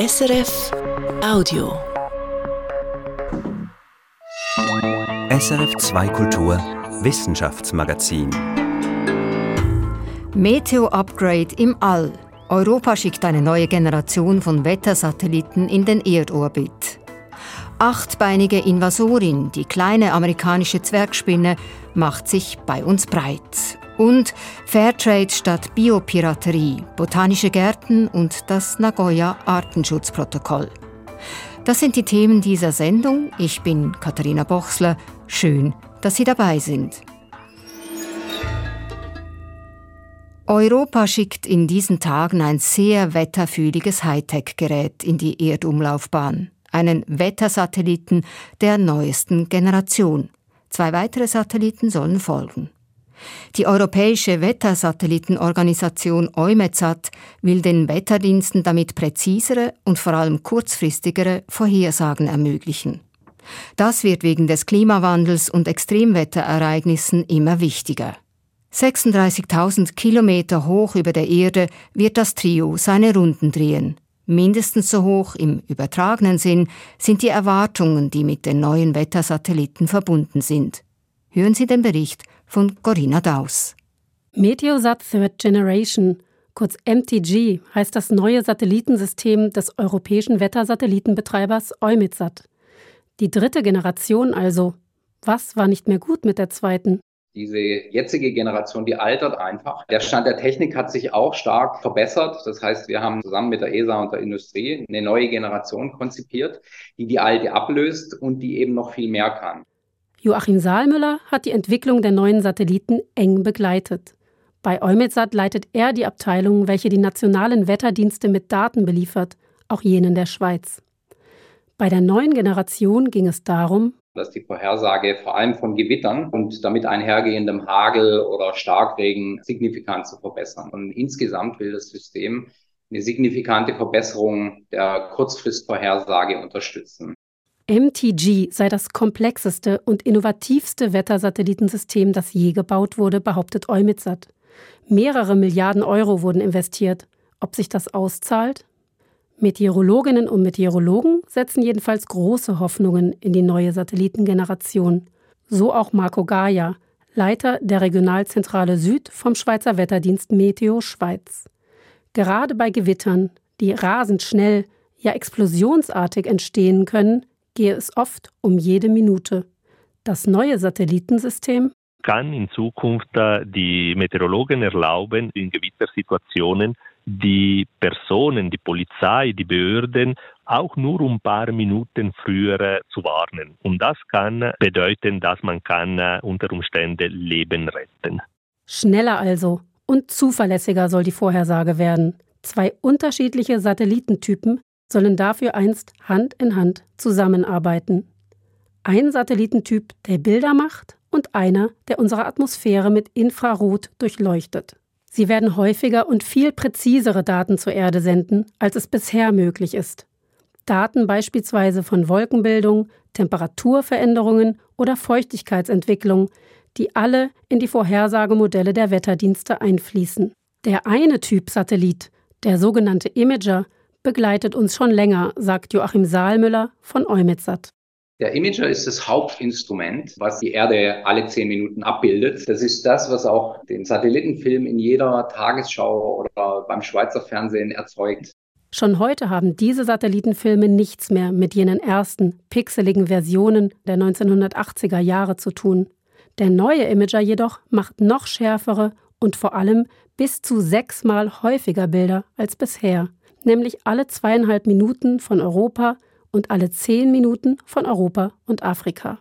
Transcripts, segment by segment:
SRF Audio. SRF 2 Kultur Wissenschaftsmagazin. Meteo-Upgrade im All. Europa schickt eine neue Generation von Wettersatelliten in den Erdorbit. Achtbeinige Invasorin, die kleine amerikanische Zwergspinne, macht sich bei uns breit. Und Fairtrade statt Biopiraterie, botanische Gärten und das Nagoya Artenschutzprotokoll. Das sind die Themen dieser Sendung. Ich bin Katharina Bochsler. Schön, dass Sie dabei sind. Europa schickt in diesen Tagen ein sehr wetterfühliges Hightech-Gerät in die Erdumlaufbahn einen Wettersatelliten der neuesten Generation. Zwei weitere Satelliten sollen folgen. Die Europäische Wettersatellitenorganisation EUMETSAT will den Wetterdiensten damit präzisere und vor allem kurzfristigere Vorhersagen ermöglichen. Das wird wegen des Klimawandels und Extremwetterereignissen immer wichtiger. 36.000 Kilometer hoch über der Erde wird das Trio seine Runden drehen. Mindestens so hoch im übertragenen Sinn sind die Erwartungen, die mit den neuen Wettersatelliten verbunden sind. Hören Sie den Bericht von Corinna Daus. Meteosat Third Generation, kurz MTG, heißt das neue Satellitensystem des europäischen Wettersatellitenbetreibers EUMETSAT. Die dritte Generation also. Was war nicht mehr gut mit der zweiten? Diese jetzige Generation, die altert einfach. Der Stand der Technik hat sich auch stark verbessert. Das heißt, wir haben zusammen mit der ESA und der Industrie eine neue Generation konzipiert, die die alte ablöst und die eben noch viel mehr kann. Joachim Saalmüller hat die Entwicklung der neuen Satelliten eng begleitet. Bei Eumetsat leitet er die Abteilung, welche die nationalen Wetterdienste mit Daten beliefert, auch jenen der Schweiz. Bei der neuen Generation ging es darum, dass die Vorhersage vor allem von Gewittern und damit einhergehendem Hagel oder Starkregen signifikant zu verbessern. Und insgesamt will das System eine signifikante Verbesserung der Kurzfristvorhersage unterstützen. MTG sei das komplexeste und innovativste Wettersatellitensystem, das je gebaut wurde, behauptet Eumitsat. Mehrere Milliarden Euro wurden investiert. Ob sich das auszahlt? Meteorologinnen und Meteorologen setzen jedenfalls große Hoffnungen in die neue Satellitengeneration. So auch Marco Gaia, Leiter der Regionalzentrale Süd vom Schweizer Wetterdienst Meteo Schweiz. Gerade bei Gewittern, die rasend schnell, ja explosionsartig entstehen können, gehe es oft um jede Minute. Das neue Satellitensystem kann in Zukunft äh, die Meteorologen erlauben, in Gewittersituationen die Personen, die Polizei, die Behörden auch nur um ein paar Minuten früher äh, zu warnen. Und das kann bedeuten, dass man kann äh, unter Umständen Leben retten. Schneller also und zuverlässiger soll die Vorhersage werden. Zwei unterschiedliche Satellitentypen sollen dafür einst Hand in Hand zusammenarbeiten. Ein Satellitentyp, der Bilder macht und einer, der unsere Atmosphäre mit Infrarot durchleuchtet. Sie werden häufiger und viel präzisere Daten zur Erde senden, als es bisher möglich ist. Daten beispielsweise von Wolkenbildung, Temperaturveränderungen oder Feuchtigkeitsentwicklung, die alle in die Vorhersagemodelle der Wetterdienste einfließen. Der eine Typ Satellit, der sogenannte Imager, begleitet uns schon länger, sagt Joachim Saalmüller von Eumetsat. Der Imager ist das Hauptinstrument, was die Erde alle zehn Minuten abbildet. Das ist das, was auch den Satellitenfilm in jeder Tagesschau oder beim Schweizer Fernsehen erzeugt. Schon heute haben diese Satellitenfilme nichts mehr mit jenen ersten, pixeligen Versionen der 1980er Jahre zu tun. Der neue Imager jedoch macht noch schärfere und vor allem bis zu sechsmal häufiger Bilder als bisher, nämlich alle zweieinhalb Minuten von Europa und alle zehn Minuten von Europa und Afrika.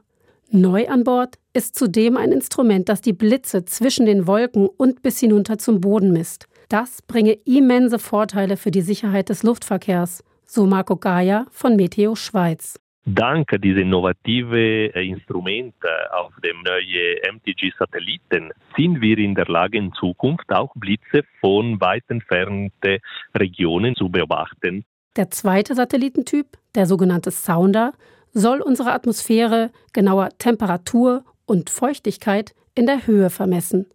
Neu an Bord ist zudem ein Instrument, das die Blitze zwischen den Wolken und bis hinunter zum Boden misst. Das bringe immense Vorteile für die Sicherheit des Luftverkehrs, so Marco Gaia von Meteo Schweiz. Dank dieser innovativen äh, Instrumente auf dem neuen MTG-Satelliten sind wir in der Lage, in Zukunft auch Blitze von weit entfernten Regionen zu beobachten. Der zweite Satellitentyp, der sogenannte Sounder, soll unsere Atmosphäre, genauer Temperatur und Feuchtigkeit in der Höhe vermessen.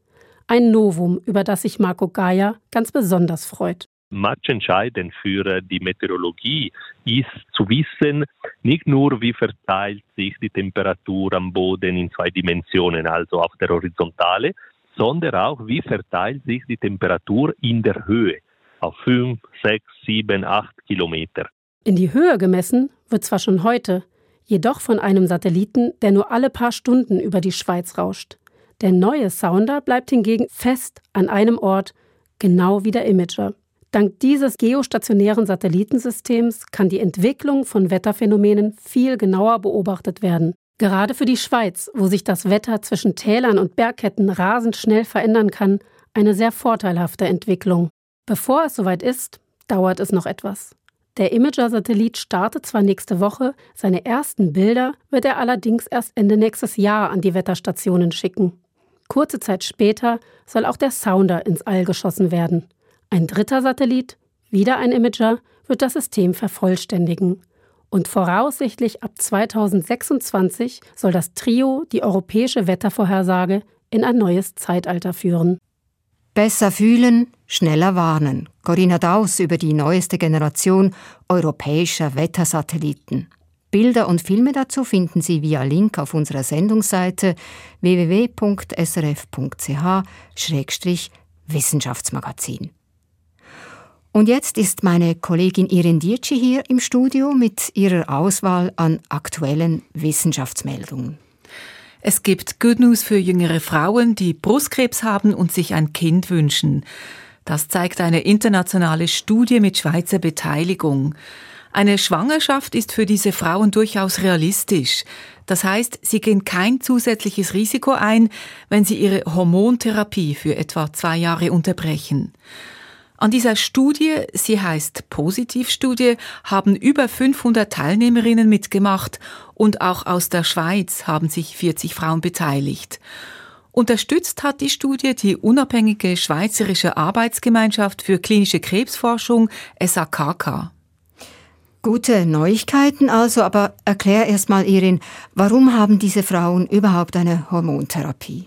Ein Novum, über das sich Marco Gaia ganz besonders freut. Matchentscheidend für die Meteorologie ist zu wissen, nicht nur wie verteilt sich die Temperatur am Boden in zwei Dimensionen, also auf der Horizontale, sondern auch wie verteilt sich die Temperatur in der Höhe auf fünf, sechs, sieben, acht Kilometer. In die Höhe gemessen wird zwar schon heute, jedoch von einem Satelliten, der nur alle paar Stunden über die Schweiz rauscht. Der neue Sounder bleibt hingegen fest an einem Ort, genau wie der Imager. Dank dieses geostationären Satellitensystems kann die Entwicklung von Wetterphänomenen viel genauer beobachtet werden. Gerade für die Schweiz, wo sich das Wetter zwischen Tälern und Bergketten rasend schnell verändern kann, eine sehr vorteilhafte Entwicklung. Bevor es soweit ist, dauert es noch etwas. Der Imager-Satellit startet zwar nächste Woche, seine ersten Bilder wird er allerdings erst Ende nächstes Jahr an die Wetterstationen schicken. Kurze Zeit später soll auch der Sounder ins All geschossen werden. Ein dritter Satellit, wieder ein Imager, wird das System vervollständigen. Und voraussichtlich ab 2026 soll das Trio die europäische Wettervorhersage in ein neues Zeitalter führen. Besser fühlen, schneller warnen. Corinna Daus über die neueste Generation europäischer Wettersatelliten. Bilder und Filme dazu finden Sie via Link auf unserer Sendungsseite www.srf.ch-wissenschaftsmagazin. Und jetzt ist meine Kollegin Irin Dietschi hier im Studio mit ihrer Auswahl an aktuellen Wissenschaftsmeldungen. Es gibt Good News für jüngere Frauen, die Brustkrebs haben und sich ein Kind wünschen. Das zeigt eine internationale Studie mit Schweizer Beteiligung. Eine Schwangerschaft ist für diese Frauen durchaus realistisch. Das heißt, sie gehen kein zusätzliches Risiko ein, wenn sie ihre Hormontherapie für etwa zwei Jahre unterbrechen. An dieser Studie, sie heißt Positivstudie, haben über 500 Teilnehmerinnen mitgemacht und auch aus der Schweiz haben sich 40 Frauen beteiligt. Unterstützt hat die Studie die unabhängige Schweizerische Arbeitsgemeinschaft für klinische Krebsforschung SAKK. Gute Neuigkeiten also, aber erklär erst mal Irin, warum haben diese Frauen überhaupt eine Hormontherapie?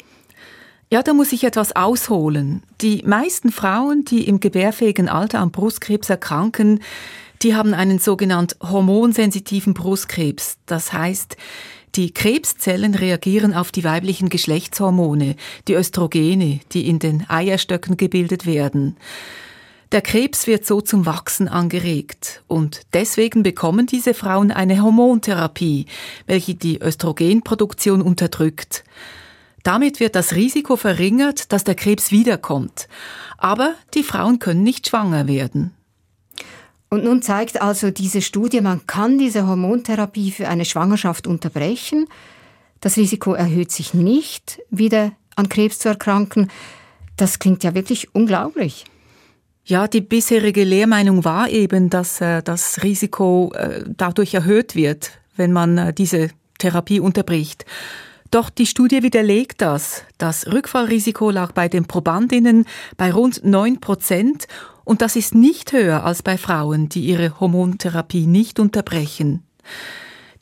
Ja, da muss ich etwas ausholen. Die meisten Frauen, die im gebärfähigen Alter an Brustkrebs erkranken, die haben einen sogenannt hormonsensitiven Brustkrebs. Das heißt, die Krebszellen reagieren auf die weiblichen Geschlechtshormone, die Östrogene, die in den Eierstöcken gebildet werden. Der Krebs wird so zum Wachsen angeregt und deswegen bekommen diese Frauen eine Hormontherapie, welche die Östrogenproduktion unterdrückt. Damit wird das Risiko verringert, dass der Krebs wiederkommt. Aber die Frauen können nicht schwanger werden. Und nun zeigt also diese Studie, man kann diese Hormontherapie für eine Schwangerschaft unterbrechen. Das Risiko erhöht sich nicht, wieder an Krebs zu erkranken. Das klingt ja wirklich unglaublich. Ja, die bisherige Lehrmeinung war eben, dass äh, das Risiko äh, dadurch erhöht wird, wenn man äh, diese Therapie unterbricht. Doch die Studie widerlegt das. Das Rückfallrisiko lag bei den Probandinnen bei rund 9 Prozent und das ist nicht höher als bei Frauen, die ihre Hormontherapie nicht unterbrechen.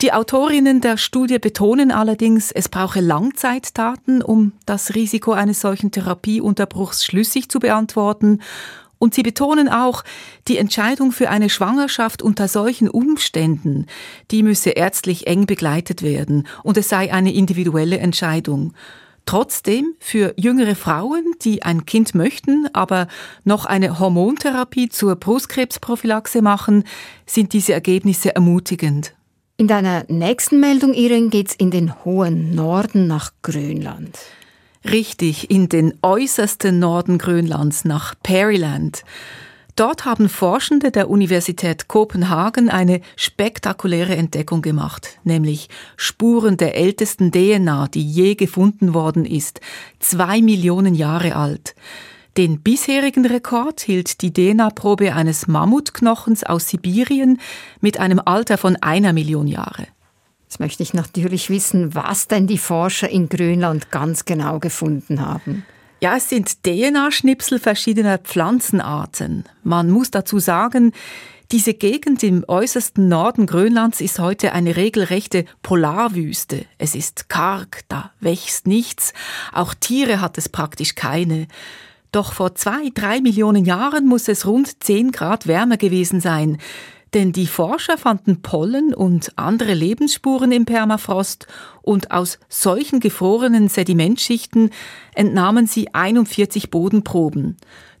Die Autorinnen der Studie betonen allerdings, es brauche Langzeitdaten, um das Risiko eines solchen Therapieunterbruchs schlüssig zu beantworten und sie betonen auch, die Entscheidung für eine Schwangerschaft unter solchen Umständen, die müsse ärztlich eng begleitet werden und es sei eine individuelle Entscheidung. Trotzdem, für jüngere Frauen, die ein Kind möchten, aber noch eine Hormontherapie zur Brustkrebsprophylaxe machen, sind diese Ergebnisse ermutigend. In deiner nächsten Meldung, Irin, geht's in den hohen Norden nach Grönland. Richtig, in den äußersten Norden Grönlands nach Pearyland. Dort haben Forschende der Universität Kopenhagen eine spektakuläre Entdeckung gemacht, nämlich Spuren der ältesten DNA, die je gefunden worden ist, zwei Millionen Jahre alt. Den bisherigen Rekord hielt die DNA-Probe eines Mammutknochens aus Sibirien mit einem Alter von einer Million Jahre. Jetzt möchte ich natürlich wissen, was denn die Forscher in Grönland ganz genau gefunden haben. Ja, es sind DNA-Schnipsel verschiedener Pflanzenarten. Man muss dazu sagen, diese Gegend im äußersten Norden Grönlands ist heute eine regelrechte Polarwüste. Es ist karg, da wächst nichts, auch Tiere hat es praktisch keine. Doch vor zwei, drei Millionen Jahren muss es rund 10 Grad wärmer gewesen sein. Denn die Forscher fanden Pollen und andere Lebensspuren im Permafrost und aus solchen gefrorenen Sedimentschichten entnahmen sie 41 Bodenproben.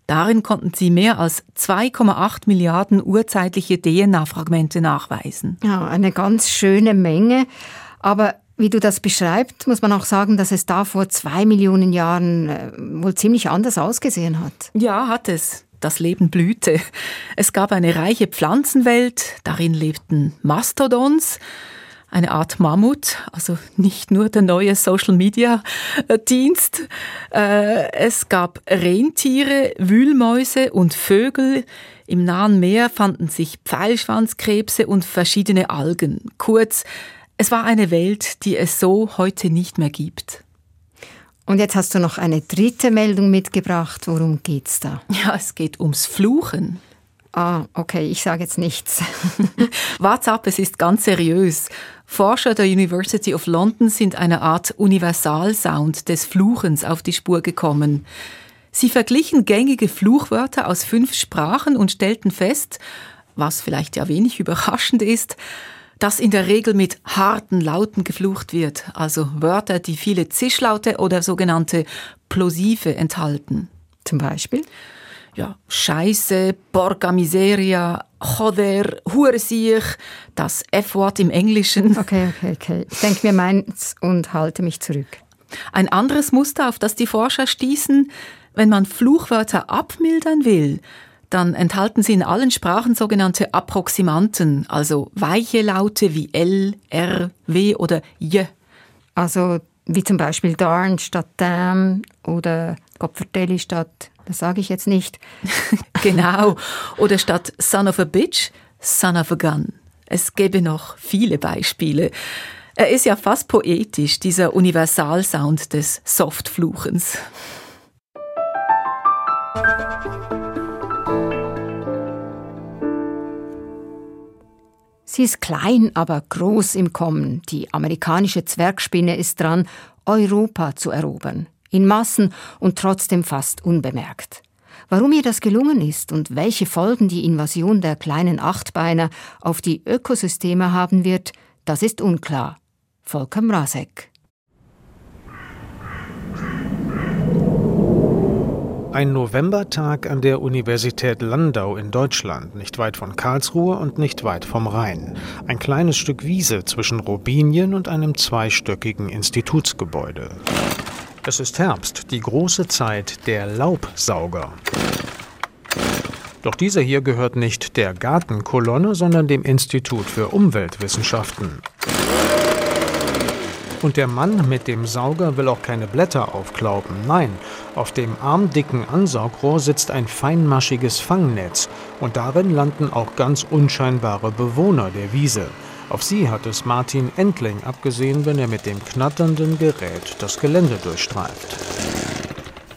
Darin konnten sie mehr als 2,8 Milliarden urzeitliche DNA-Fragmente nachweisen. Ja, eine ganz schöne Menge. Aber wie du das beschreibst, muss man auch sagen, dass es da vor zwei Millionen Jahren äh, wohl ziemlich anders ausgesehen hat. Ja, hat es. Das Leben blühte. Es gab eine reiche Pflanzenwelt, darin lebten Mastodons, eine Art Mammut, also nicht nur der neue Social-Media-Dienst. Äh, es gab Rentiere, Wühlmäuse und Vögel. Im Nahen Meer fanden sich Pfeilschwanzkrebse und verschiedene Algen. Kurz, es war eine Welt, die es so heute nicht mehr gibt. Und jetzt hast du noch eine dritte Meldung mitgebracht. Worum geht's da? Ja, es geht ums Fluchen. Ah, okay, ich sage jetzt nichts. WhatsApp, es ist ganz seriös. Forscher der University of London sind einer Art Universalsound des Fluchens auf die Spur gekommen. Sie verglichen gängige Fluchwörter aus fünf Sprachen und stellten fest, was vielleicht ja wenig überraschend ist, dass in der Regel mit harten Lauten geflucht wird, also Wörter, die viele Zischlaute oder sogenannte Plosive enthalten. Zum Beispiel? Ja, Scheiße, Porca Miseria, Choder, Hurensiech, das F-Wort im Englischen. Okay, okay, okay. Ich denke mir meins und halte mich zurück. Ein anderes Muster, auf das die Forscher stießen, wenn man Fluchwörter abmildern will, dann enthalten sie in allen Sprachen sogenannte Approximanten, also weiche Laute wie L, R, W oder J. Also wie zum Beispiel darn statt damn oder Kopfertelli statt, das sage ich jetzt nicht. genau. Oder statt son of a bitch, son of a gun. Es gäbe noch viele Beispiele. Er ist ja fast poetisch, dieser Universalsound des Softfluchens. Sie ist klein, aber groß im Kommen. Die amerikanische Zwergspinne ist dran, Europa zu erobern. In Massen und trotzdem fast unbemerkt. Warum ihr das gelungen ist und welche Folgen die Invasion der kleinen Achtbeiner auf die Ökosysteme haben wird, das ist unklar. Volker Mrazek. Ein Novembertag an der Universität Landau in Deutschland, nicht weit von Karlsruhe und nicht weit vom Rhein. Ein kleines Stück Wiese zwischen Robinien und einem zweistöckigen Institutsgebäude. Es ist Herbst, die große Zeit der Laubsauger. Doch dieser hier gehört nicht der Gartenkolonne, sondern dem Institut für Umweltwissenschaften. Und der Mann mit dem Sauger will auch keine Blätter aufklauben. Nein, auf dem armdicken Ansaugrohr sitzt ein feinmaschiges Fangnetz und darin landen auch ganz unscheinbare Bewohner der Wiese. Auf sie hat es Martin Entling abgesehen, wenn er mit dem knatternden Gerät das Gelände durchstreift.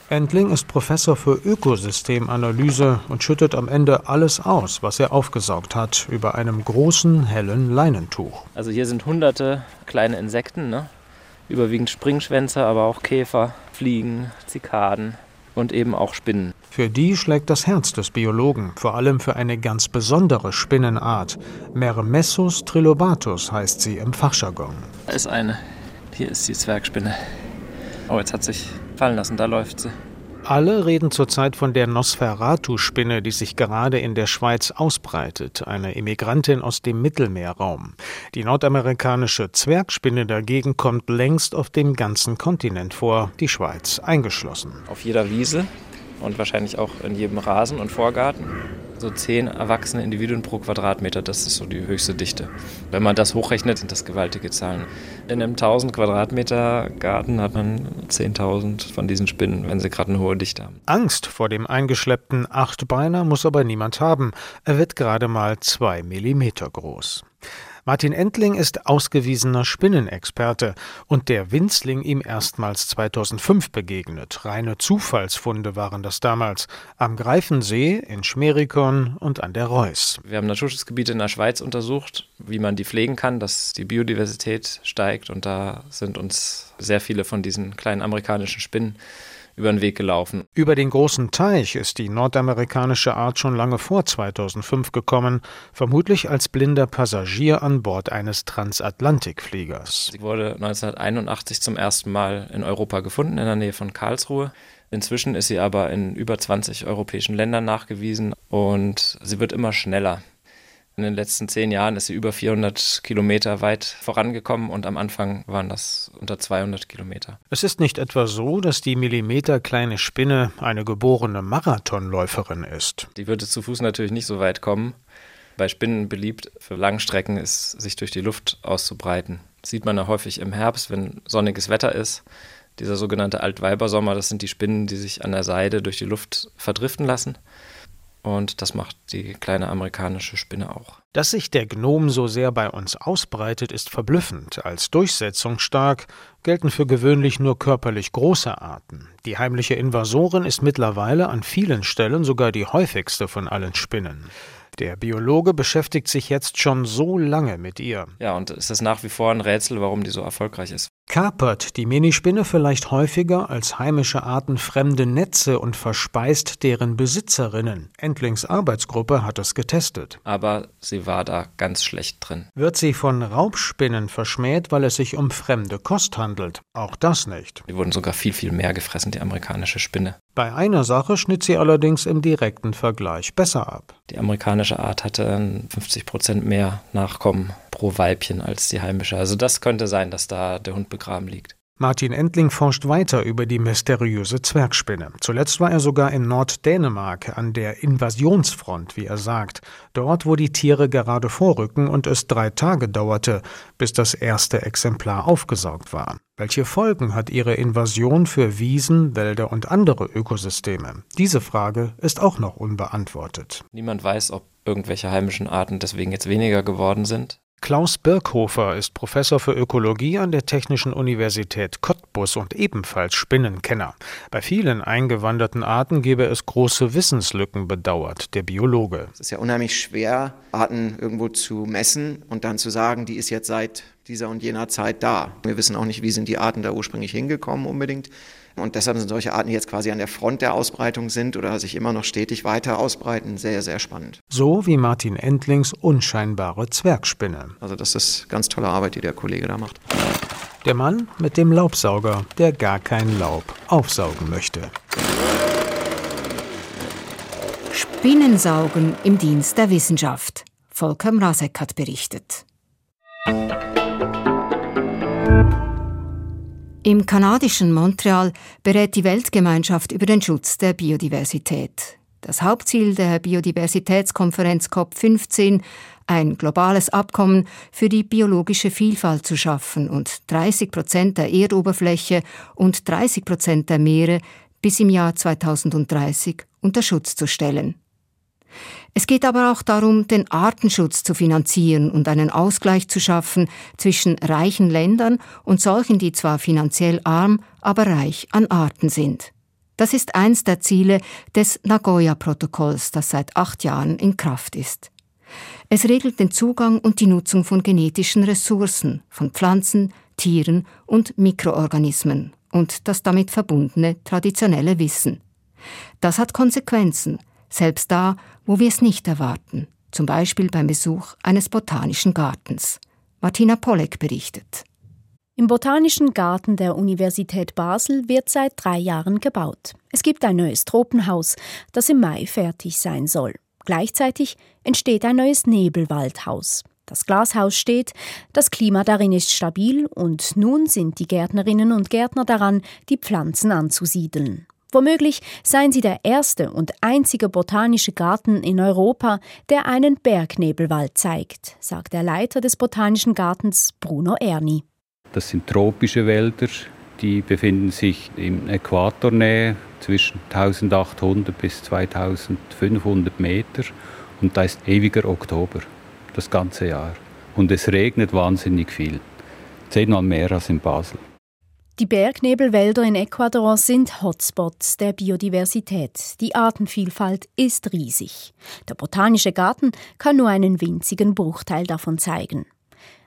Entling ist Professor für Ökosystemanalyse und schüttet am Ende alles aus, was er aufgesaugt hat, über einem großen, hellen Leinentuch. Also hier sind hunderte kleine Insekten, ne? Überwiegend Springschwänze, aber auch Käfer, Fliegen, Zikaden und eben auch Spinnen. Für die schlägt das Herz des Biologen, vor allem für eine ganz besondere Spinnenart. Mermessus trilobatus heißt sie im Fachjargon. Da ist eine. Hier ist die Zwergspinne. Oh, jetzt hat sich fallen lassen, da läuft sie. Alle reden zurzeit von der Nosferatu-Spinne, die sich gerade in der Schweiz ausbreitet, eine Immigrantin aus dem Mittelmeerraum. Die nordamerikanische Zwergspinne dagegen kommt längst auf dem ganzen Kontinent vor, die Schweiz eingeschlossen. Auf jeder Wiese und wahrscheinlich auch in jedem Rasen und Vorgarten so zehn erwachsene Individuen pro Quadratmeter. Das ist so die höchste Dichte. Wenn man das hochrechnet, sind das gewaltige Zahlen. In einem 1000 Quadratmeter Garten hat man 10.000 von diesen Spinnen, wenn sie gerade eine hohe Dichte haben. Angst vor dem eingeschleppten Achtbeiner muss aber niemand haben. Er wird gerade mal zwei Millimeter groß. Martin Entling ist ausgewiesener Spinnenexperte und der Winzling ihm erstmals 2005 begegnet. Reine Zufallsfunde waren das damals am Greifensee, in Schmerikon und an der Reuss. Wir haben Naturschutzgebiete in der Schweiz untersucht, wie man die pflegen kann, dass die Biodiversität steigt und da sind uns sehr viele von diesen kleinen amerikanischen Spinnen über den Weg gelaufen. Über den großen Teich ist die nordamerikanische Art schon lange vor 2005 gekommen, vermutlich als blinder Passagier an Bord eines Transatlantikfliegers. Sie wurde 1981 zum ersten Mal in Europa gefunden, in der Nähe von Karlsruhe. Inzwischen ist sie aber in über 20 europäischen Ländern nachgewiesen und sie wird immer schneller. In den letzten zehn Jahren ist sie über 400 Kilometer weit vorangekommen und am Anfang waren das unter 200 Kilometer. Es ist nicht etwa so, dass die millimeterkleine Spinne eine geborene Marathonläuferin ist. Die würde zu Fuß natürlich nicht so weit kommen. Bei Spinnen beliebt für Langstrecken ist, sich durch die Luft auszubreiten. Das sieht man ja häufig im Herbst, wenn sonniges Wetter ist. Dieser sogenannte Altweibersommer, das sind die Spinnen, die sich an der Seide durch die Luft verdriften lassen. Und das macht die kleine amerikanische Spinne auch. Dass sich der Gnom so sehr bei uns ausbreitet, ist verblüffend. Als durchsetzungsstark gelten für gewöhnlich nur körperlich große Arten. Die heimliche Invasorin ist mittlerweile an vielen Stellen sogar die häufigste von allen Spinnen. Der Biologe beschäftigt sich jetzt schon so lange mit ihr. Ja, und es ist nach wie vor ein Rätsel, warum die so erfolgreich ist. Kapert die Minispinne vielleicht häufiger als heimische Arten fremde Netze und verspeist deren Besitzerinnen. Endlings Arbeitsgruppe hat es getestet. Aber sie war da ganz schlecht drin. Wird sie von Raubspinnen verschmäht, weil es sich um fremde Kost handelt? Auch das nicht. Die wurden sogar viel, viel mehr gefressen, die amerikanische Spinne. Bei einer Sache schnitt sie allerdings im direkten Vergleich besser ab. Die amerikanische Art hatte 50 Prozent mehr Nachkommen pro Weibchen als die heimische. Also das könnte sein, dass da der Hund begraben liegt. Martin Endling forscht weiter über die mysteriöse Zwergspinne. Zuletzt war er sogar in Norddänemark an der Invasionsfront, wie er sagt, dort, wo die Tiere gerade vorrücken und es drei Tage dauerte, bis das erste Exemplar aufgesaugt war. Welche Folgen hat ihre Invasion für Wiesen, Wälder und andere Ökosysteme? Diese Frage ist auch noch unbeantwortet. Niemand weiß, ob irgendwelche heimischen Arten deswegen jetzt weniger geworden sind. Klaus Birkhofer ist Professor für Ökologie an der Technischen Universität Cottbus und ebenfalls Spinnenkenner. Bei vielen eingewanderten Arten gebe es große Wissenslücken, bedauert der Biologe. Es ist ja unheimlich schwer, Arten irgendwo zu messen und dann zu sagen, die ist jetzt seit dieser und jener Zeit da. Wir wissen auch nicht, wie sind die Arten da ursprünglich hingekommen unbedingt. Und deshalb sind solche Arten, die jetzt quasi an der Front der Ausbreitung sind oder sich immer noch stetig weiter ausbreiten, sehr, sehr spannend. So wie Martin Endlings unscheinbare Zwergspinne. Also das ist ganz tolle Arbeit, die der Kollege da macht. Der Mann mit dem Laubsauger, der gar kein Laub aufsaugen möchte. Spinnensaugen im Dienst der Wissenschaft. Volker Mrazek hat berichtet. Im kanadischen Montreal berät die Weltgemeinschaft über den Schutz der Biodiversität. Das Hauptziel der Biodiversitätskonferenz COP15, ein globales Abkommen für die biologische Vielfalt zu schaffen und 30 Prozent der Erdoberfläche und 30 Prozent der Meere bis im Jahr 2030 unter Schutz zu stellen. Es geht aber auch darum, den Artenschutz zu finanzieren und einen Ausgleich zu schaffen zwischen reichen Ländern und solchen, die zwar finanziell arm, aber reich an Arten sind. Das ist eins der Ziele des Nagoya-Protokolls, das seit acht Jahren in Kraft ist. Es regelt den Zugang und die Nutzung von genetischen Ressourcen, von Pflanzen, Tieren und Mikroorganismen und das damit verbundene traditionelle Wissen. Das hat Konsequenzen, selbst da, wo wir es nicht erwarten, zum Beispiel beim Besuch eines botanischen Gartens. Martina Pollek berichtet. Im Botanischen Garten der Universität Basel wird seit drei Jahren gebaut. Es gibt ein neues Tropenhaus, das im Mai fertig sein soll. Gleichzeitig entsteht ein neues Nebelwaldhaus. Das Glashaus steht, das Klima darin ist stabil und nun sind die Gärtnerinnen und Gärtner daran, die Pflanzen anzusiedeln. Womöglich seien sie der erste und einzige botanische Garten in Europa, der einen Bergnebelwald zeigt, sagt der Leiter des Botanischen Gartens Bruno Erni. Das sind tropische Wälder, die befinden sich in Äquatornähe zwischen 1800 bis 2500 Meter und da ist ewiger Oktober, das ganze Jahr. Und es regnet wahnsinnig viel, zehnmal mehr als in Basel. Die Bergnebelwälder in Ecuador sind Hotspots der Biodiversität. Die Artenvielfalt ist riesig. Der Botanische Garten kann nur einen winzigen Bruchteil davon zeigen.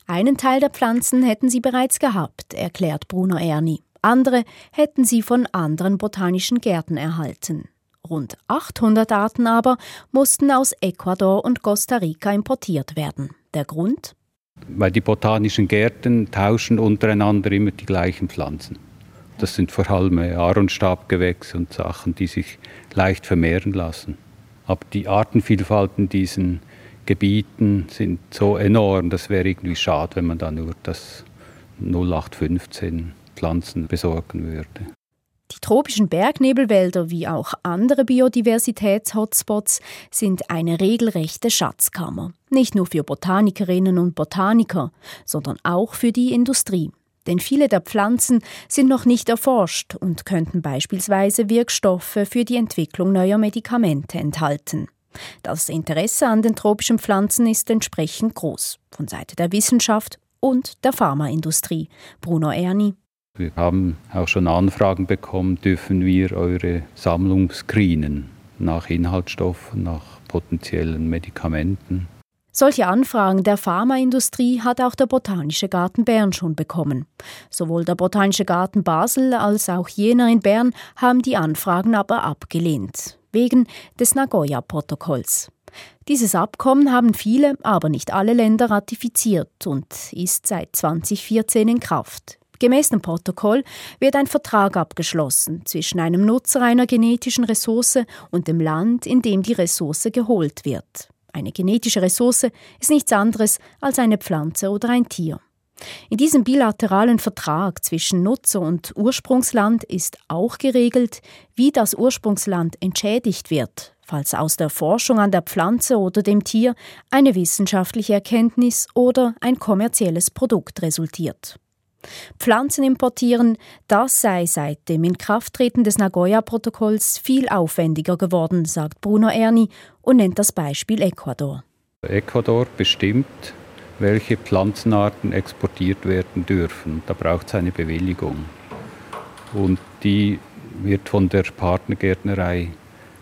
Einen Teil der Pflanzen hätten sie bereits gehabt, erklärt Bruno Erni. Andere hätten sie von anderen botanischen Gärten erhalten. Rund 800 Arten aber mussten aus Ecuador und Costa Rica importiert werden. Der Grund? Weil die botanischen Gärten tauschen untereinander immer die gleichen Pflanzen. Das sind vor allem Aaronstabgewächse und Sachen, die sich leicht vermehren lassen. Aber die Artenvielfalt in diesen Gebieten sind so enorm, das wäre irgendwie schade, wenn man da nur das 0815 Pflanzen besorgen würde. Die tropischen Bergnebelwälder wie auch andere Biodiversitäts-Hotspots sind eine regelrechte Schatzkammer. Nicht nur für Botanikerinnen und Botaniker, sondern auch für die Industrie. Denn viele der Pflanzen sind noch nicht erforscht und könnten beispielsweise Wirkstoffe für die Entwicklung neuer Medikamente enthalten. Das Interesse an den tropischen Pflanzen ist entsprechend groß, von Seite der Wissenschaft und der Pharmaindustrie. Bruno Erni. Wir haben auch schon Anfragen bekommen, dürfen wir eure Sammlung screenen nach Inhaltsstoffen, nach potenziellen Medikamenten. Solche Anfragen der Pharmaindustrie hat auch der Botanische Garten Bern schon bekommen. Sowohl der Botanische Garten Basel als auch jener in Bern haben die Anfragen aber abgelehnt, wegen des Nagoya-Protokolls. Dieses Abkommen haben viele, aber nicht alle Länder ratifiziert und ist seit 2014 in Kraft. Gemäß dem Protokoll wird ein Vertrag abgeschlossen zwischen einem Nutzer einer genetischen Ressource und dem Land, in dem die Ressource geholt wird. Eine genetische Ressource ist nichts anderes als eine Pflanze oder ein Tier. In diesem bilateralen Vertrag zwischen Nutzer und Ursprungsland ist auch geregelt, wie das Ursprungsland entschädigt wird, falls aus der Forschung an der Pflanze oder dem Tier eine wissenschaftliche Erkenntnis oder ein kommerzielles Produkt resultiert. Pflanzen importieren, das sei seit dem Inkrafttreten des Nagoya-Protokolls viel aufwendiger geworden, sagt Bruno Erni und nennt das Beispiel Ecuador. Ecuador bestimmt, welche Pflanzenarten exportiert werden dürfen. Da braucht es eine Bewilligung. Und die wird von der Partnergärtnerei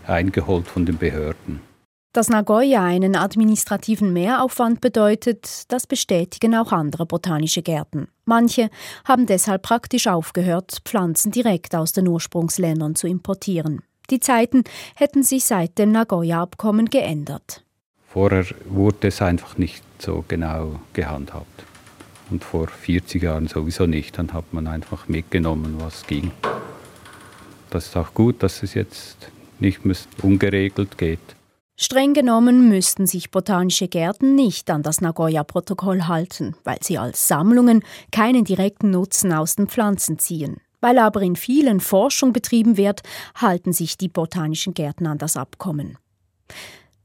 eingeholt von den Behörden. Dass Nagoya einen administrativen Mehraufwand bedeutet, das bestätigen auch andere botanische Gärten. Manche haben deshalb praktisch aufgehört, Pflanzen direkt aus den Ursprungsländern zu importieren. Die Zeiten hätten sich seit dem Nagoya-Abkommen geändert. Vorher wurde es einfach nicht so genau gehandhabt. Und vor 40 Jahren sowieso nicht. Dann hat man einfach mitgenommen, was ging. Das ist auch gut, dass es jetzt nicht mehr ungeregelt geht. Streng genommen müssten sich botanische Gärten nicht an das Nagoya-Protokoll halten, weil sie als Sammlungen keinen direkten Nutzen aus den Pflanzen ziehen. Weil aber in vielen Forschung betrieben wird, halten sich die botanischen Gärten an das Abkommen.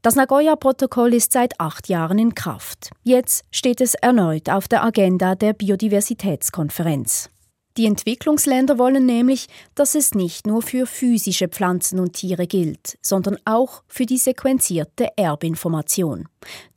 Das Nagoya-Protokoll ist seit acht Jahren in Kraft. Jetzt steht es erneut auf der Agenda der Biodiversitätskonferenz. Die Entwicklungsländer wollen nämlich, dass es nicht nur für physische Pflanzen und Tiere gilt, sondern auch für die sequenzierte Erbinformation.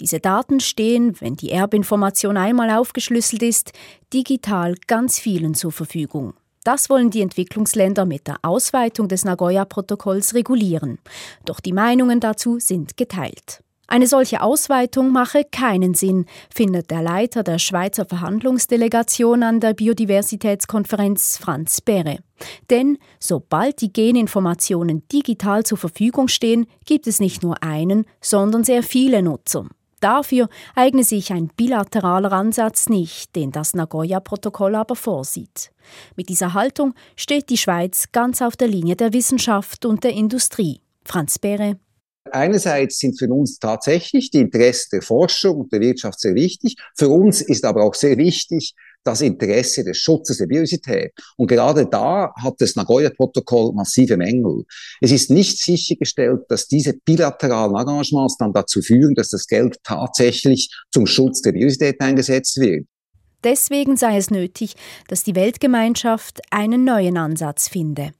Diese Daten stehen, wenn die Erbinformation einmal aufgeschlüsselt ist, digital ganz vielen zur Verfügung. Das wollen die Entwicklungsländer mit der Ausweitung des Nagoya-Protokolls regulieren. Doch die Meinungen dazu sind geteilt. Eine solche Ausweitung mache keinen Sinn, findet der Leiter der Schweizer Verhandlungsdelegation an der Biodiversitätskonferenz Franz Behre. Denn sobald die Geninformationen digital zur Verfügung stehen, gibt es nicht nur einen, sondern sehr viele Nutzer. Dafür eigne sich ein bilateraler Ansatz nicht, den das Nagoya-Protokoll aber vorsieht. Mit dieser Haltung steht die Schweiz ganz auf der Linie der Wissenschaft und der Industrie. Franz Behre Einerseits sind für uns tatsächlich die Interessen der Forschung und der Wirtschaft sehr wichtig. Für uns ist aber auch sehr wichtig das Interesse des Schutzes der Biodiversität. Und gerade da hat das Nagoya-Protokoll massive Mängel. Es ist nicht sichergestellt, dass diese bilateralen Engagements dann dazu führen, dass das Geld tatsächlich zum Schutz der Biodiversität eingesetzt wird. Deswegen sei es nötig, dass die Weltgemeinschaft einen neuen Ansatz finde.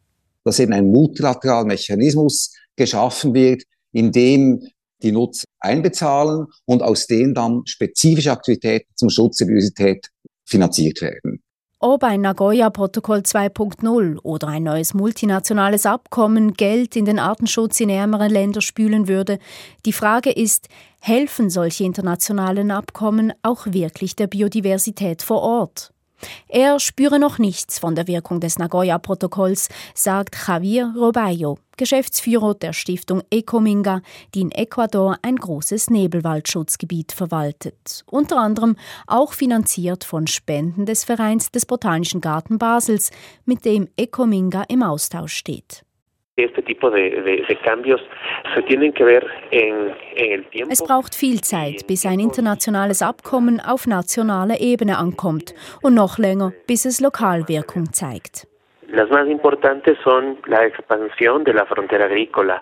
Dass eben ein multilateraler Mechanismus geschaffen wird, in dem die Nutzer einbezahlen und aus denen dann spezifische Aktivitäten zum Schutz der Biodiversität finanziert werden. Ob ein Nagoya-Protokoll 2.0 oder ein neues multinationales Abkommen Geld in den Artenschutz in ärmere Länder spülen würde, die Frage ist, helfen solche internationalen Abkommen auch wirklich der Biodiversität vor Ort? Er spüre noch nichts von der Wirkung des Nagoya-Protokolls, sagt Javier Robayo, Geschäftsführer der Stiftung Ecominga, die in Ecuador ein großes Nebelwaldschutzgebiet verwaltet. Unter anderem auch finanziert von Spenden des Vereins des Botanischen Garten Basels, mit dem Ecominga im Austausch steht. Es braucht viel Zeit, bis ein internationales Abkommen auf nationaler Ebene ankommt und noch länger, bis es Lokalwirkung zeigt. Las más importantes son la expansión de la frontera agrícola,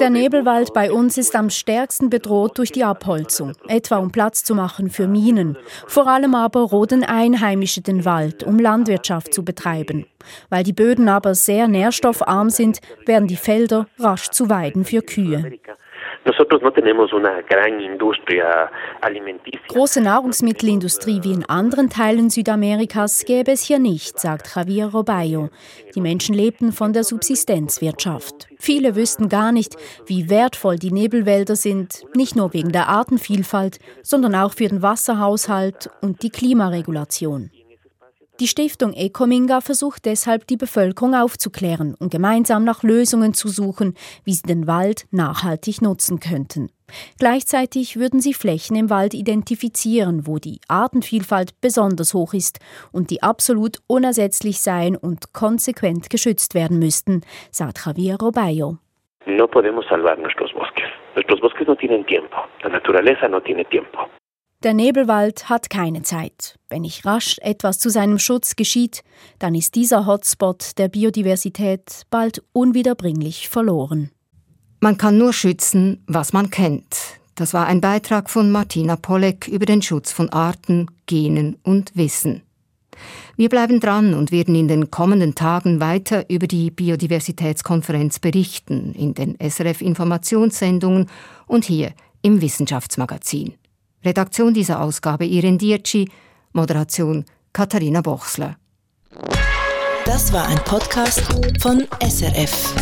der Nebelwald bei uns ist am stärksten bedroht durch die Abholzung, etwa um Platz zu machen für Minen. Vor allem aber roden Einheimische den Wald, um Landwirtschaft zu betreiben. Weil die Böden aber sehr nährstoffarm sind, werden die Felder rasch zu Weiden für Kühe. Große Nahrungsmittelindustrie wie in anderen Teilen Südamerikas gäbe es hier nicht, sagt Javier Robayo. Die Menschen lebten von der Subsistenzwirtschaft. Viele wüssten gar nicht, wie wertvoll die Nebelwälder sind, nicht nur wegen der Artenvielfalt, sondern auch für den Wasserhaushalt und die Klimaregulation. Die Stiftung Ecominga versucht deshalb, die Bevölkerung aufzuklären und gemeinsam nach Lösungen zu suchen, wie sie den Wald nachhaltig nutzen könnten. Gleichzeitig würden sie Flächen im Wald identifizieren, wo die Artenvielfalt besonders hoch ist und die absolut unersetzlich seien und konsequent geschützt werden müssten, sagt Javier Robayo. No podemos salvar nuestros bosques. Nuestros bosques no tienen tiempo. La naturaleza no tiene tiempo. Der Nebelwald hat keine Zeit. Wenn nicht rasch etwas zu seinem Schutz geschieht, dann ist dieser Hotspot der Biodiversität bald unwiederbringlich verloren. Man kann nur schützen, was man kennt. Das war ein Beitrag von Martina Pollek über den Schutz von Arten, Genen und Wissen. Wir bleiben dran und werden in den kommenden Tagen weiter über die Biodiversitätskonferenz berichten, in den SRF Informationssendungen und hier im Wissenschaftsmagazin. Redaktion dieser Ausgabe Iren Dietschi, Moderation Katharina Bochsler. Das war ein Podcast von SRF.